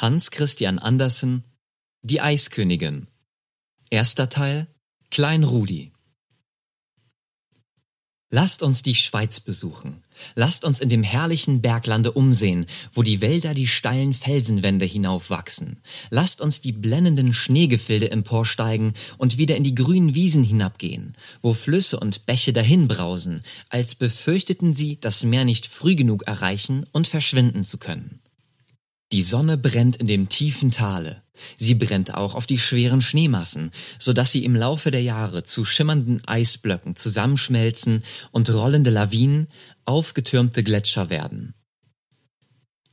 Hans Christian Andersen Die Eiskönigin Erster Teil Klein Rudi Lasst uns die Schweiz besuchen. Lasst uns in dem herrlichen Berglande umsehen, wo die Wälder die steilen Felsenwände hinaufwachsen. Lasst uns die blendenden Schneegefilde emporsteigen und wieder in die grünen Wiesen hinabgehen, wo Flüsse und Bäche dahinbrausen, als befürchteten sie, das Meer nicht früh genug erreichen und verschwinden zu können. Die Sonne brennt in dem tiefen Tale. Sie brennt auch auf die schweren Schneemassen, so dass sie im Laufe der Jahre zu schimmernden Eisblöcken zusammenschmelzen und rollende Lawinen, aufgetürmte Gletscher werden.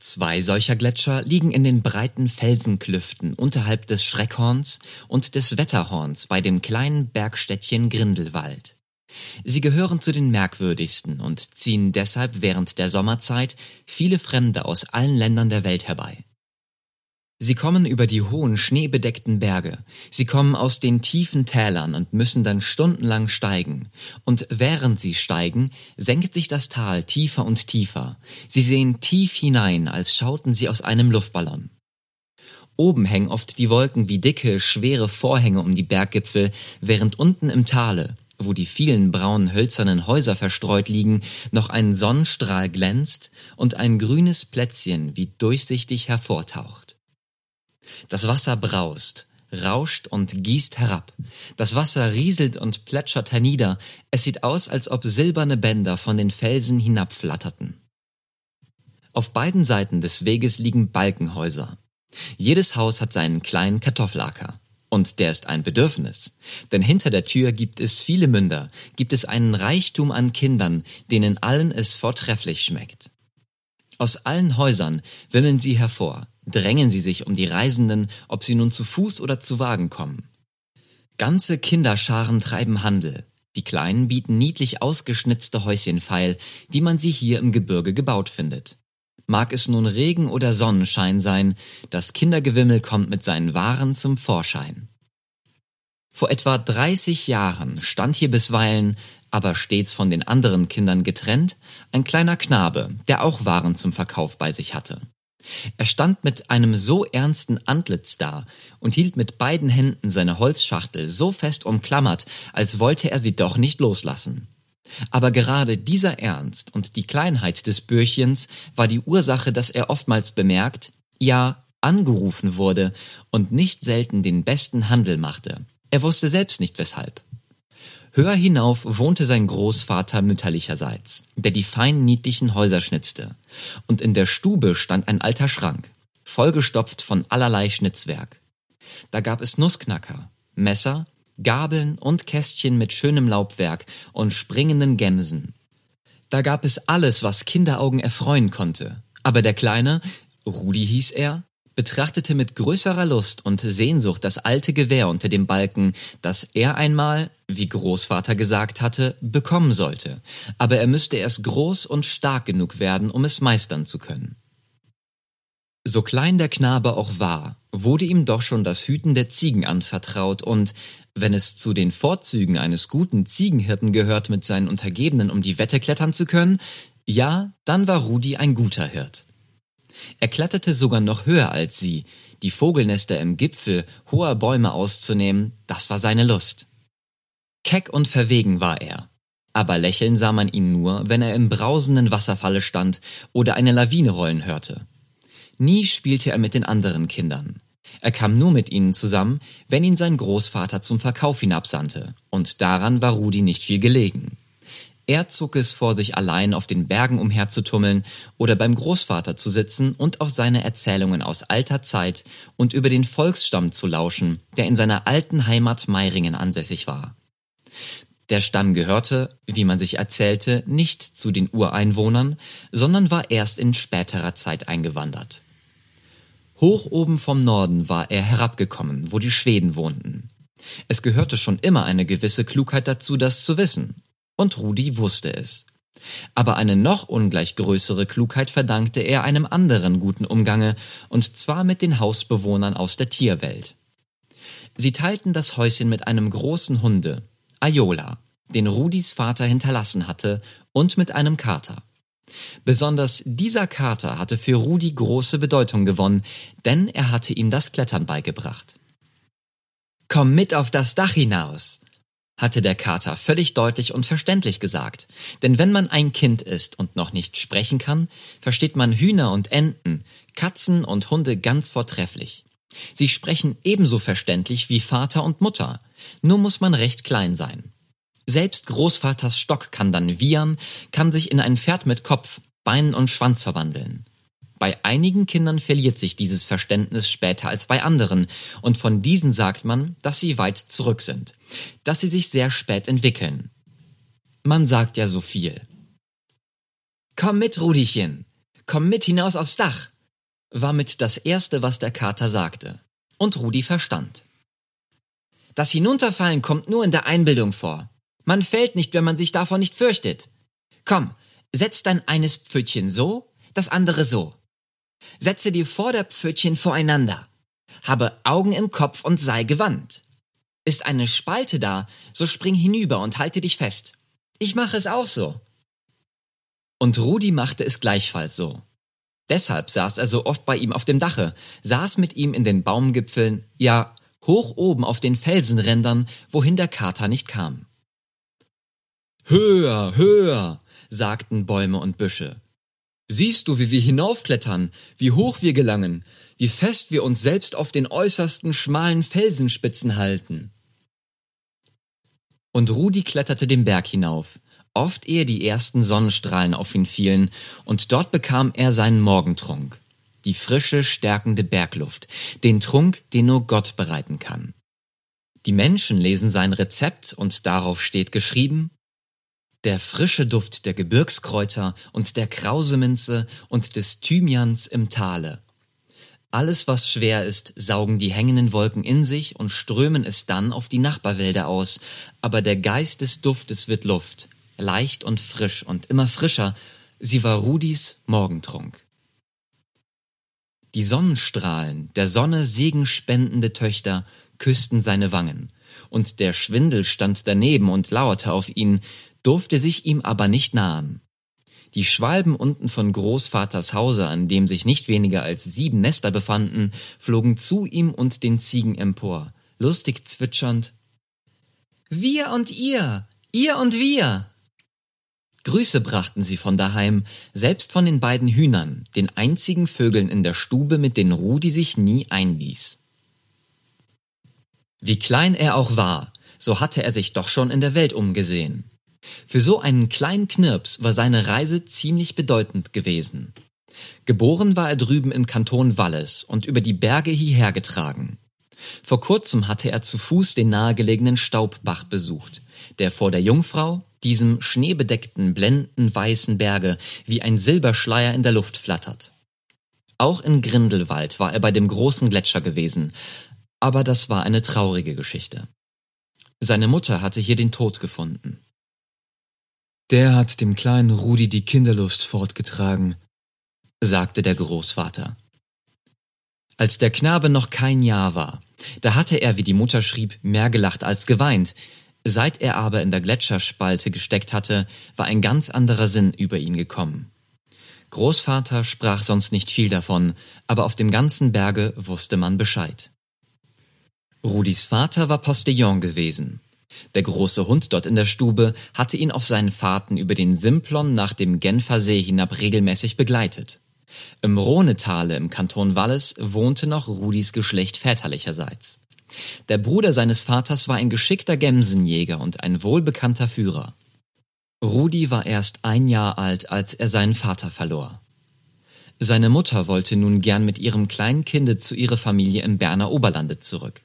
Zwei solcher Gletscher liegen in den breiten Felsenklüften unterhalb des Schreckhorns und des Wetterhorns bei dem kleinen Bergstädtchen Grindelwald. Sie gehören zu den merkwürdigsten und ziehen deshalb während der Sommerzeit viele Fremde aus allen Ländern der Welt herbei. Sie kommen über die hohen, schneebedeckten Berge. Sie kommen aus den tiefen Tälern und müssen dann stundenlang steigen. Und während sie steigen, senkt sich das Tal tiefer und tiefer. Sie sehen tief hinein, als schauten sie aus einem Luftballon. Oben hängen oft die Wolken wie dicke, schwere Vorhänge um die Berggipfel, während unten im Tale, wo die vielen braunen hölzernen Häuser verstreut liegen, noch ein Sonnenstrahl glänzt und ein grünes Plätzchen wie durchsichtig hervortaucht. Das Wasser braust, rauscht und gießt herab. Das Wasser rieselt und plätschert hernieder. Es sieht aus, als ob silberne Bänder von den Felsen hinabflatterten. Auf beiden Seiten des Weges liegen Balkenhäuser. Jedes Haus hat seinen kleinen Kartoffelacker. Und der ist ein Bedürfnis. Denn hinter der Tür gibt es viele Münder, gibt es einen Reichtum an Kindern, denen allen es vortrefflich schmeckt. Aus allen Häusern wimmeln sie hervor, drängen sie sich um die Reisenden, ob sie nun zu Fuß oder zu Wagen kommen. Ganze Kinderscharen treiben Handel. Die Kleinen bieten niedlich ausgeschnitzte Häuschen feil, wie man sie hier im Gebirge gebaut findet. Mag es nun Regen oder Sonnenschein sein, das Kindergewimmel kommt mit seinen Waren zum Vorschein. Vor etwa 30 Jahren stand hier bisweilen, aber stets von den anderen Kindern getrennt, ein kleiner Knabe, der auch Waren zum Verkauf bei sich hatte. Er stand mit einem so ernsten Antlitz da und hielt mit beiden Händen seine Holzschachtel so fest umklammert, als wollte er sie doch nicht loslassen. Aber gerade dieser Ernst und die Kleinheit des Bürchens war die Ursache, dass er oftmals bemerkt, ja, angerufen wurde und nicht selten den besten Handel machte. Er wusste selbst nicht weshalb. Höher hinauf wohnte sein Großvater mütterlicherseits, der die feinen niedlichen Häuser schnitzte. Und in der Stube stand ein alter Schrank, vollgestopft von allerlei Schnitzwerk. Da gab es Nussknacker, Messer, Gabeln und Kästchen mit schönem Laubwerk und springenden Gemsen. Da gab es alles, was Kinderaugen erfreuen konnte. Aber der Kleine, Rudi hieß er, betrachtete mit größerer Lust und Sehnsucht das alte Gewehr unter dem Balken, das er einmal, wie Großvater gesagt hatte, bekommen sollte, aber er müsste erst groß und stark genug werden, um es meistern zu können. So klein der Knabe auch war, wurde ihm doch schon das Hüten der Ziegen anvertraut und, wenn es zu den Vorzügen eines guten Ziegenhirten gehört, mit seinen Untergebenen um die Wette klettern zu können, ja, dann war Rudi ein guter Hirt. Er kletterte sogar noch höher als sie. Die Vogelnester im Gipfel hoher Bäume auszunehmen, das war seine Lust. Keck und verwegen war er. Aber lächeln sah man ihn nur, wenn er im brausenden Wasserfalle stand oder eine Lawine rollen hörte. Nie spielte er mit den anderen Kindern. Er kam nur mit ihnen zusammen, wenn ihn sein Großvater zum Verkauf hinabsandte, und daran war Rudi nicht viel gelegen. Er zog es vor, sich allein auf den Bergen umherzutummeln oder beim Großvater zu sitzen und auf seine Erzählungen aus alter Zeit und über den Volksstamm zu lauschen, der in seiner alten Heimat Meiringen ansässig war. Der Stamm gehörte, wie man sich erzählte, nicht zu den Ureinwohnern, sondern war erst in späterer Zeit eingewandert. Hoch oben vom Norden war er herabgekommen, wo die Schweden wohnten. Es gehörte schon immer eine gewisse Klugheit dazu, das zu wissen, und Rudi wusste es. Aber eine noch ungleich größere Klugheit verdankte er einem anderen guten Umgange, und zwar mit den Hausbewohnern aus der Tierwelt. Sie teilten das Häuschen mit einem großen Hunde, Ayola, den Rudis Vater hinterlassen hatte, und mit einem Kater. Besonders dieser Kater hatte für Rudi große Bedeutung gewonnen, denn er hatte ihm das Klettern beigebracht. Komm mit auf das Dach hinaus, hatte der Kater völlig deutlich und verständlich gesagt. Denn wenn man ein Kind ist und noch nicht sprechen kann, versteht man Hühner und Enten, Katzen und Hunde ganz vortrefflich. Sie sprechen ebenso verständlich wie Vater und Mutter, nur muss man recht klein sein. Selbst Großvaters Stock kann dann wiehern, kann sich in ein Pferd mit Kopf, Beinen und Schwanz verwandeln. Bei einigen Kindern verliert sich dieses Verständnis später als bei anderen, und von diesen sagt man, dass sie weit zurück sind, dass sie sich sehr spät entwickeln. Man sagt ja so viel. Komm mit, Rudichen, komm mit hinaus aufs Dach, war mit das Erste, was der Kater sagte. Und Rudi verstand. Das Hinunterfallen kommt nur in der Einbildung vor. Man fällt nicht, wenn man sich davon nicht fürchtet. Komm, setz dein eines Pfötchen so, das andere so. Setze die Vorderpfötchen voreinander. Habe Augen im Kopf und sei gewandt. Ist eine Spalte da, so spring hinüber und halte dich fest. Ich mache es auch so. Und Rudi machte es gleichfalls so. Deshalb saß er so oft bei ihm auf dem Dache, saß mit ihm in den Baumgipfeln, ja, hoch oben auf den Felsenrändern, wohin der Kater nicht kam. Höher, höher, sagten Bäume und Büsche. Siehst du, wie wir hinaufklettern, wie hoch wir gelangen, wie fest wir uns selbst auf den äußersten schmalen Felsenspitzen halten. Und Rudi kletterte den Berg hinauf, oft ehe die ersten Sonnenstrahlen auf ihn fielen, und dort bekam er seinen Morgentrunk, die frische, stärkende Bergluft, den Trunk, den nur Gott bereiten kann. Die Menschen lesen sein Rezept und darauf steht geschrieben, der frische Duft der Gebirgskräuter und der Krauseminze und des Thymians im Tale. Alles, was schwer ist, saugen die hängenden Wolken in sich und strömen es dann auf die Nachbarwälder aus, aber der Geist des Duftes wird Luft, leicht und frisch und immer frischer, sie war Rudis Morgentrunk. Die Sonnenstrahlen, der Sonne segenspendende Töchter, küssten seine Wangen, und der Schwindel stand daneben und lauerte auf ihn, durfte sich ihm aber nicht nahen. Die Schwalben unten von Großvaters Hause, an dem sich nicht weniger als sieben Nester befanden, flogen zu ihm und den Ziegen empor, lustig zwitschernd Wir und ihr, ihr und wir. Grüße brachten sie von daheim, selbst von den beiden Hühnern, den einzigen Vögeln in der Stube, mit denen Rudi sich nie einließ. Wie klein er auch war, so hatte er sich doch schon in der Welt umgesehen. Für so einen kleinen Knirps war seine Reise ziemlich bedeutend gewesen. Geboren war er drüben im Kanton Wallis und über die Berge hierher getragen. Vor kurzem hatte er zu Fuß den nahegelegenen Staubbach besucht, der vor der Jungfrau, diesem schneebedeckten, blendenden weißen Berge, wie ein Silberschleier in der Luft flattert. Auch in Grindelwald war er bei dem großen Gletscher gewesen, aber das war eine traurige Geschichte. Seine Mutter hatte hier den Tod gefunden. Der hat dem kleinen Rudi die Kinderlust fortgetragen, sagte der Großvater. Als der Knabe noch kein Jahr war, da hatte er, wie die Mutter schrieb, mehr gelacht als geweint. Seit er aber in der Gletscherspalte gesteckt hatte, war ein ganz anderer Sinn über ihn gekommen. Großvater sprach sonst nicht viel davon, aber auf dem ganzen Berge wusste man Bescheid. Rudis Vater war Postillon gewesen. Der große Hund dort in der Stube hatte ihn auf seinen Fahrten über den Simplon nach dem Genfer See hinab regelmäßig begleitet. Im Rhonetale im Kanton Wallis wohnte noch Rudis Geschlecht väterlicherseits. Der Bruder seines Vaters war ein geschickter Gemsenjäger und ein wohlbekannter Führer. Rudi war erst ein Jahr alt, als er seinen Vater verlor. Seine Mutter wollte nun gern mit ihrem kleinen Kinde zu ihrer Familie im Berner Oberlande zurück.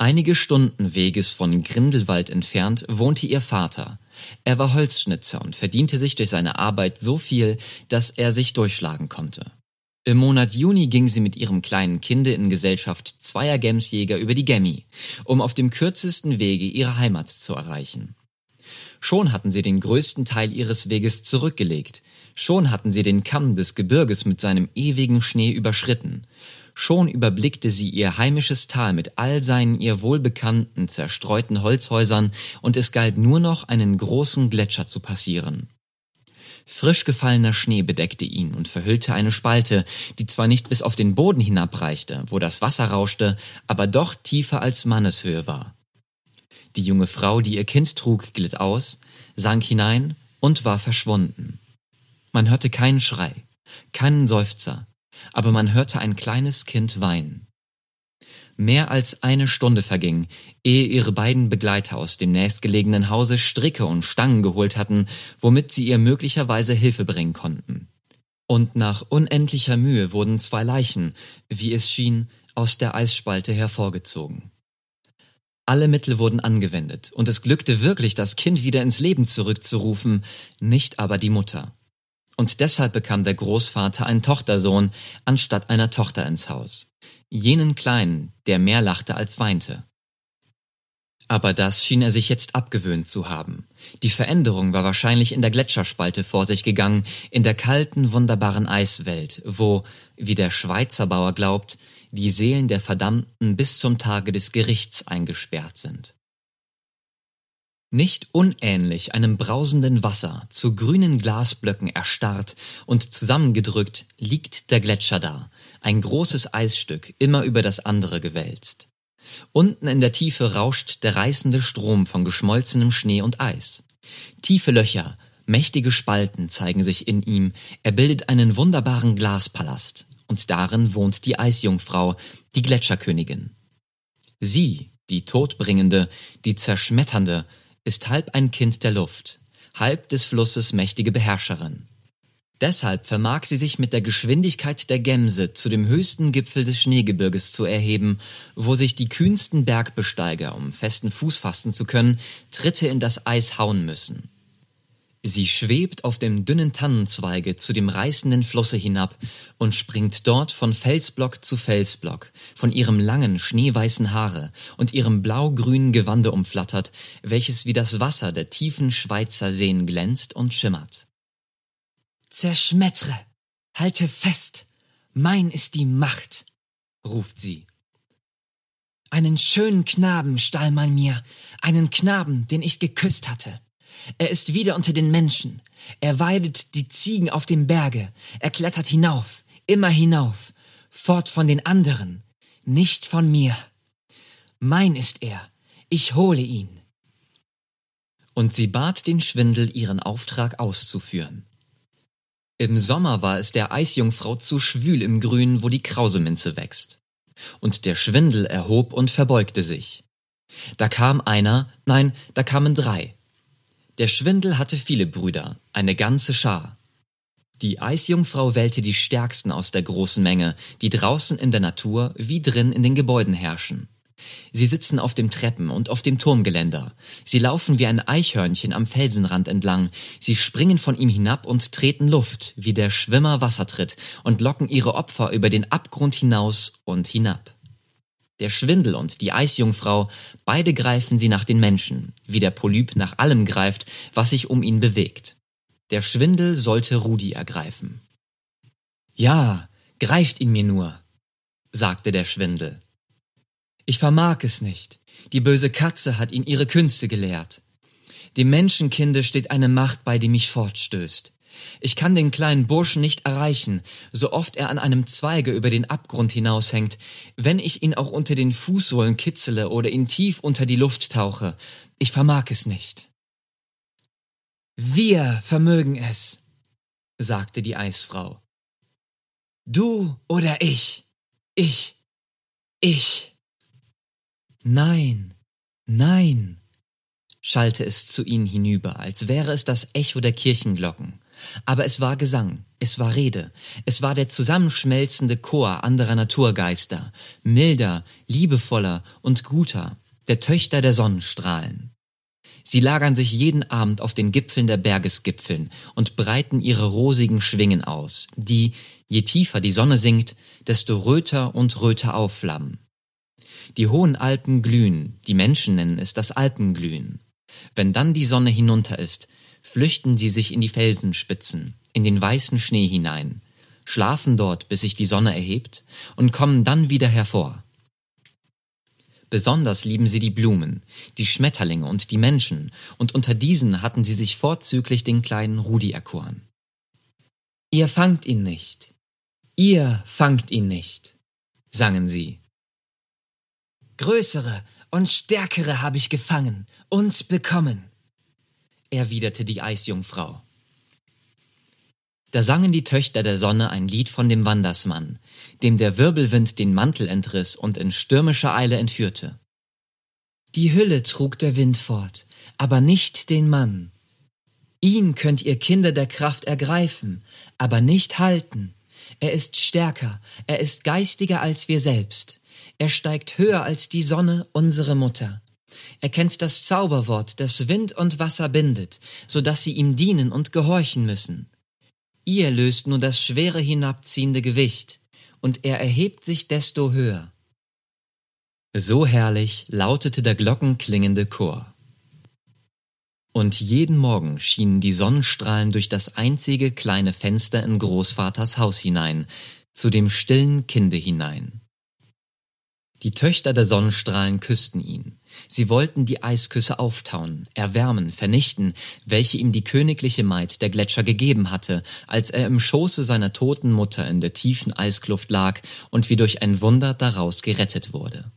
Einige Stunden Weges von Grindelwald entfernt wohnte ihr Vater. Er war Holzschnitzer und verdiente sich durch seine Arbeit so viel, dass er sich durchschlagen konnte. Im Monat Juni ging sie mit ihrem kleinen Kinde in Gesellschaft zweier Gemsjäger über die Gemmi, um auf dem kürzesten Wege ihre Heimat zu erreichen. Schon hatten sie den größten Teil ihres Weges zurückgelegt, schon hatten sie den Kamm des Gebirges mit seinem ewigen Schnee überschritten, Schon überblickte sie ihr heimisches Tal mit all seinen ihr wohlbekannten zerstreuten Holzhäusern, und es galt nur noch einen großen Gletscher zu passieren. Frisch gefallener Schnee bedeckte ihn und verhüllte eine Spalte, die zwar nicht bis auf den Boden hinabreichte, wo das Wasser rauschte, aber doch tiefer als Manneshöhe war. Die junge Frau, die ihr Kind trug, glitt aus, sank hinein und war verschwunden. Man hörte keinen Schrei, keinen Seufzer, aber man hörte ein kleines Kind weinen. Mehr als eine Stunde verging, ehe ihre beiden Begleiter aus dem nächstgelegenen Hause Stricke und Stangen geholt hatten, womit sie ihr möglicherweise Hilfe bringen konnten. Und nach unendlicher Mühe wurden zwei Leichen, wie es schien, aus der Eisspalte hervorgezogen. Alle Mittel wurden angewendet, und es glückte wirklich, das Kind wieder ins Leben zurückzurufen, nicht aber die Mutter. Und deshalb bekam der Großvater einen Tochtersohn anstatt einer Tochter ins Haus jenen Kleinen, der mehr lachte als weinte. Aber das schien er sich jetzt abgewöhnt zu haben. Die Veränderung war wahrscheinlich in der Gletscherspalte vor sich gegangen, in der kalten, wunderbaren Eiswelt, wo, wie der Schweizer Bauer glaubt, die Seelen der Verdammten bis zum Tage des Gerichts eingesperrt sind. Nicht unähnlich einem brausenden Wasser, zu grünen Glasblöcken erstarrt und zusammengedrückt, liegt der Gletscher da, ein großes Eisstück, immer über das andere gewälzt. Unten in der Tiefe rauscht der reißende Strom von geschmolzenem Schnee und Eis. Tiefe Löcher, mächtige Spalten zeigen sich in ihm, er bildet einen wunderbaren Glaspalast, und darin wohnt die Eisjungfrau, die Gletscherkönigin. Sie, die Todbringende, die Zerschmetternde, ist halb ein Kind der Luft, halb des Flusses mächtige Beherrscherin. Deshalb vermag sie sich mit der Geschwindigkeit der Gemse zu dem höchsten Gipfel des Schneegebirges zu erheben, wo sich die kühnsten Bergbesteiger, um festen Fuß fassen zu können, Tritte in das Eis hauen müssen. Sie schwebt auf dem dünnen Tannenzweige zu dem reißenden Flusse hinab und springt dort von Felsblock zu Felsblock, von ihrem langen, schneeweißen Haare und ihrem blau-grünen Gewande umflattert, welches wie das Wasser der tiefen Schweizer Seen glänzt und schimmert. Zerschmettere, halte fest, mein ist die Macht, ruft sie. Einen schönen Knaben stahl man mir, einen Knaben, den ich geküsst hatte. Er ist wieder unter den Menschen. Er weidet die Ziegen auf dem Berge. Er klettert hinauf, immer hinauf, fort von den anderen, nicht von mir. Mein ist er. Ich hole ihn. Und sie bat den Schwindel, ihren Auftrag auszuführen. Im Sommer war es der Eisjungfrau zu schwül im Grün, wo die Krauseminze wächst. Und der Schwindel erhob und verbeugte sich. Da kam einer, nein, da kamen drei, der Schwindel hatte viele Brüder, eine ganze Schar. Die Eisjungfrau wählte die stärksten aus der großen Menge, die draußen in der Natur wie drin in den Gebäuden herrschen. Sie sitzen auf dem Treppen und auf dem Turmgeländer. Sie laufen wie ein Eichhörnchen am Felsenrand entlang. Sie springen von ihm hinab und treten Luft, wie der Schwimmer Wasser tritt, und locken ihre Opfer über den Abgrund hinaus und hinab. Der Schwindel und die Eisjungfrau, beide greifen sie nach den Menschen, wie der Polyp nach allem greift, was sich um ihn bewegt. Der Schwindel sollte Rudi ergreifen. Ja, greift ihn mir nur, sagte der Schwindel. Ich vermag es nicht. Die böse Katze hat ihn ihre Künste gelehrt. Dem Menschenkinde steht eine Macht bei, die mich fortstößt. Ich kann den kleinen Burschen nicht erreichen, so oft er an einem Zweige über den Abgrund hinaushängt, wenn ich ihn auch unter den Fußsohlen kitzele oder ihn tief unter die Luft tauche. Ich vermag es nicht. Wir vermögen es, sagte die Eisfrau. Du oder ich? Ich. Ich. Nein, nein, schallte es zu ihnen hinüber, als wäre es das Echo der Kirchenglocken. Aber es war Gesang, es war Rede, es war der zusammenschmelzende Chor anderer Naturgeister, milder, liebevoller und guter, der Töchter der Sonnenstrahlen. Sie lagern sich jeden Abend auf den Gipfeln der Bergesgipfeln und breiten ihre rosigen Schwingen aus, die, je tiefer die Sonne sinkt, desto röter und röter aufflammen. Die hohen Alpen glühen, die Menschen nennen es das Alpenglühen. Wenn dann die Sonne hinunter ist, flüchten sie sich in die Felsenspitzen, in den weißen Schnee hinein, schlafen dort, bis sich die Sonne erhebt, und kommen dann wieder hervor. Besonders lieben sie die Blumen, die Schmetterlinge und die Menschen, und unter diesen hatten sie sich vorzüglich den kleinen Rudi erkoren. Ihr fangt ihn nicht. Ihr fangt ihn nicht, sangen sie. Größere und stärkere habe ich gefangen und bekommen, erwiderte die Eisjungfrau. Da sangen die Töchter der Sonne ein Lied von dem Wandersmann, dem der Wirbelwind den Mantel entriss und in stürmischer Eile entführte. Die Hülle trug der Wind fort, aber nicht den Mann. Ihn könnt ihr Kinder der Kraft ergreifen, aber nicht halten. Er ist stärker, er ist geistiger als wir selbst. Er steigt höher als die Sonne, unsere Mutter. Er kennt das Zauberwort, das Wind und Wasser bindet, so dass sie ihm dienen und gehorchen müssen. Ihr löst nur das schwere hinabziehende Gewicht, und er erhebt sich desto höher. So herrlich lautete der glockenklingende Chor. Und jeden Morgen schienen die Sonnenstrahlen durch das einzige kleine Fenster in Großvaters Haus hinein, zu dem stillen Kinde hinein. Die Töchter der Sonnenstrahlen küssten ihn. Sie wollten die Eisküsse auftauen, erwärmen, vernichten, welche ihm die königliche Maid der Gletscher gegeben hatte, als er im Schoße seiner toten Mutter in der tiefen Eiskluft lag und wie durch ein Wunder daraus gerettet wurde.